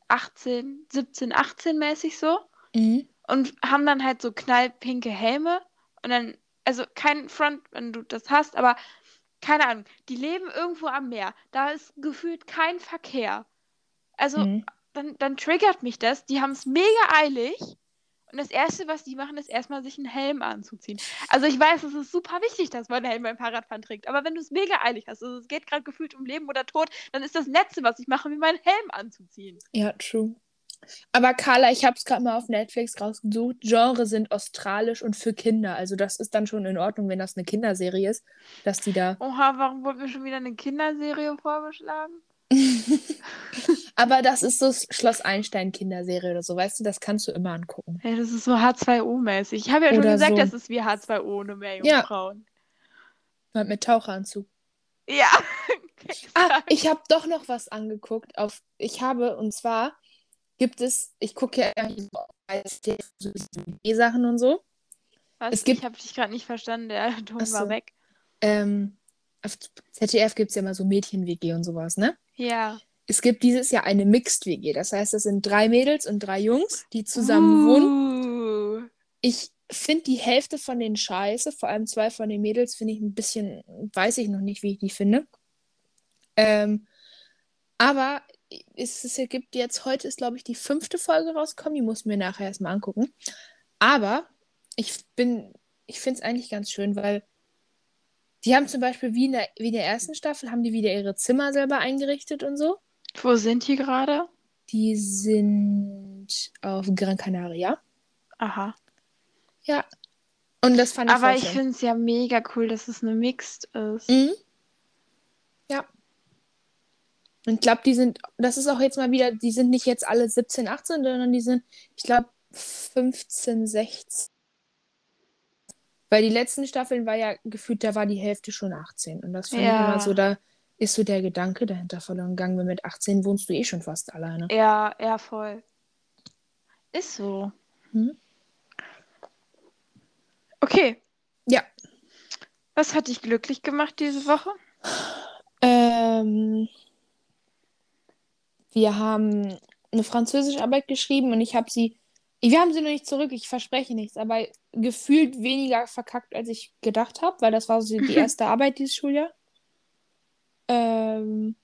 18, 17, 18 mäßig so Mhm. und haben dann halt so knallpinke Helme und dann, also kein Front, wenn du das hast, aber keine Ahnung, die leben irgendwo am Meer. Da ist gefühlt kein Verkehr. Also Mhm. dann, dann triggert mich das. Die haben es mega eilig. Und das Erste, was die machen, ist erstmal sich einen Helm anzuziehen. Also ich weiß, es ist super wichtig, dass man einen Helm beim Fahrradfahren trägt. Aber wenn du es mega eilig hast, also es geht gerade gefühlt um Leben oder Tod, dann ist das Letzte, was ich mache, mir meinen Helm anzuziehen. Ja, true. Aber Carla, ich habe es gerade mal auf Netflix rausgesucht. Genre sind australisch und für Kinder. Also das ist dann schon in Ordnung, wenn das eine Kinderserie ist, dass die da. Oha, warum wurde mir schon wieder eine Kinderserie vorgeschlagen? Aber das ist so Schloss Einstein Kinderserie oder so, weißt du, das kannst du immer angucken. Hey, das ist so H2O-mäßig. Ich habe ja schon Oder gesagt, so. das ist wie H2O ohne Ja. Meerjungfrauen. Mit, mit Taucheranzug. Ja. Ah, ich habe doch noch was angeguckt. Auf, ich habe, und zwar gibt es, ich gucke ja immer so E-Sachen und so. Was? es gibt- ich habe dich gerade nicht verstanden, der Ton Ach so. war weg. Ähm, auf ZDF gibt es ja immer so Mädchen-WG und sowas, ne? Ja. Es gibt dieses Jahr eine Mixed-WG. Das heißt, das sind drei Mädels und drei Jungs, die zusammen wohnen. Uh. Ich finde die Hälfte von denen scheiße. Vor allem zwei von den Mädels finde ich ein bisschen, weiß ich noch nicht, wie ich die finde. Ähm, aber es, es gibt jetzt, heute ist, glaube ich, die fünfte Folge rausgekommen. Die muss ich mir nachher erstmal angucken. Aber ich bin, ich finde es eigentlich ganz schön, weil Die haben zum Beispiel wie in, der, wie in der ersten Staffel, haben die wieder ihre Zimmer selber eingerichtet und so. Wo sind die gerade? Die sind auf Gran Canaria. Aha. Ja. Und das fand ich Aber ich finde es ja mega cool, dass es eine Mixed ist. Mhm. Ja. Und ich glaube, die sind, das ist auch jetzt mal wieder, die sind nicht jetzt alle 17, 18, sondern die sind, ich glaube, 15, 16. Weil die letzten Staffeln war ja gefühlt, da war die Hälfte schon 18. Und das fand ich Ja. immer so, da ist so der Gedanke dahinter verloren gegangen, weil mit 18 wohnst du eh schon fast alleine. Ja, ja, voll. Ist so. Mhm. Okay. Ja. Was hat dich glücklich gemacht diese Woche? Ähm, wir haben eine Französischarbeit geschrieben und ich habe sie, wir haben sie noch nicht zurück, ich verspreche nichts, aber gefühlt weniger verkackt, als ich gedacht habe, weil das war so die erste Arbeit dieses Schuljahr. Ähm,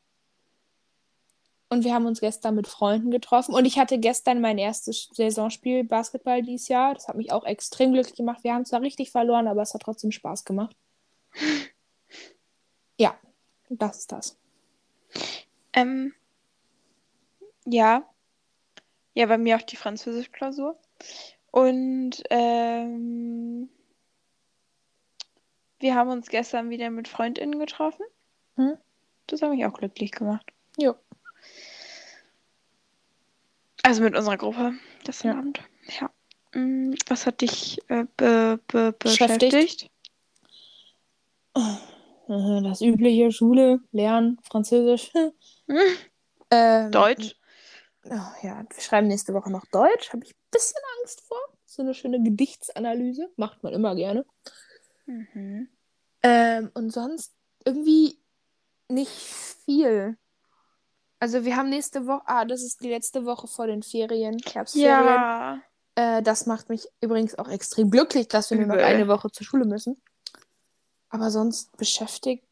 und wir haben uns gestern mit Freunden getroffen und ich hatte gestern mein erstes Saisonspiel Basketball dieses Jahr. Das hat mich auch extrem glücklich gemacht. Wir haben zwar richtig verloren, aber es hat trotzdem Spaß gemacht. Ja, das ist das. Ähm, ja. Ja, bei mir auch die Französisch-Klausur. Und ähm, wir haben uns gestern wieder mit FreundInnen getroffen. Hm? Das hat mich auch glücklich gemacht. Jo. Also mit unserer Gruppe gestern Ja. Abend. Ja. Mm, Was hat dich äh, be be Beschäftigt? Äh, Das übliche Schule, Lernen, Französisch. ähm, Deutsch? Oh, ja, wir schreiben nächste Woche noch Deutsch. Habe ich ein bisschen Angst vor. So eine schöne Gedichtsanalyse. Macht man immer gerne. Mhm. Ähm, und sonst irgendwie nicht viel. Also wir haben nächste Woche, ah, das ist die letzte Woche vor den Ferien, Herbstferien. Ja. Äh, das macht mich übrigens auch extrem glücklich, dass wir nur noch eine Woche zur Schule müssen. Aber sonst beschäftigt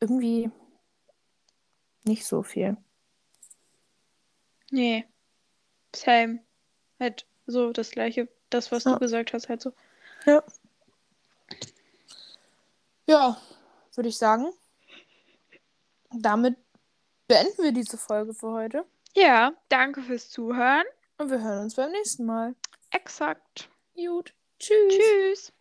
irgendwie nicht so viel. Nee. Same. Halt so das gleiche, das, was Ja. du gesagt hast, halt so. Ja. Ja, würde ich sagen. Damit beenden wir diese Folge für heute. Ja, danke fürs Zuhören. Und wir hören uns beim nächsten Mal. Exakt. Gut. Tschüss. Tschüss.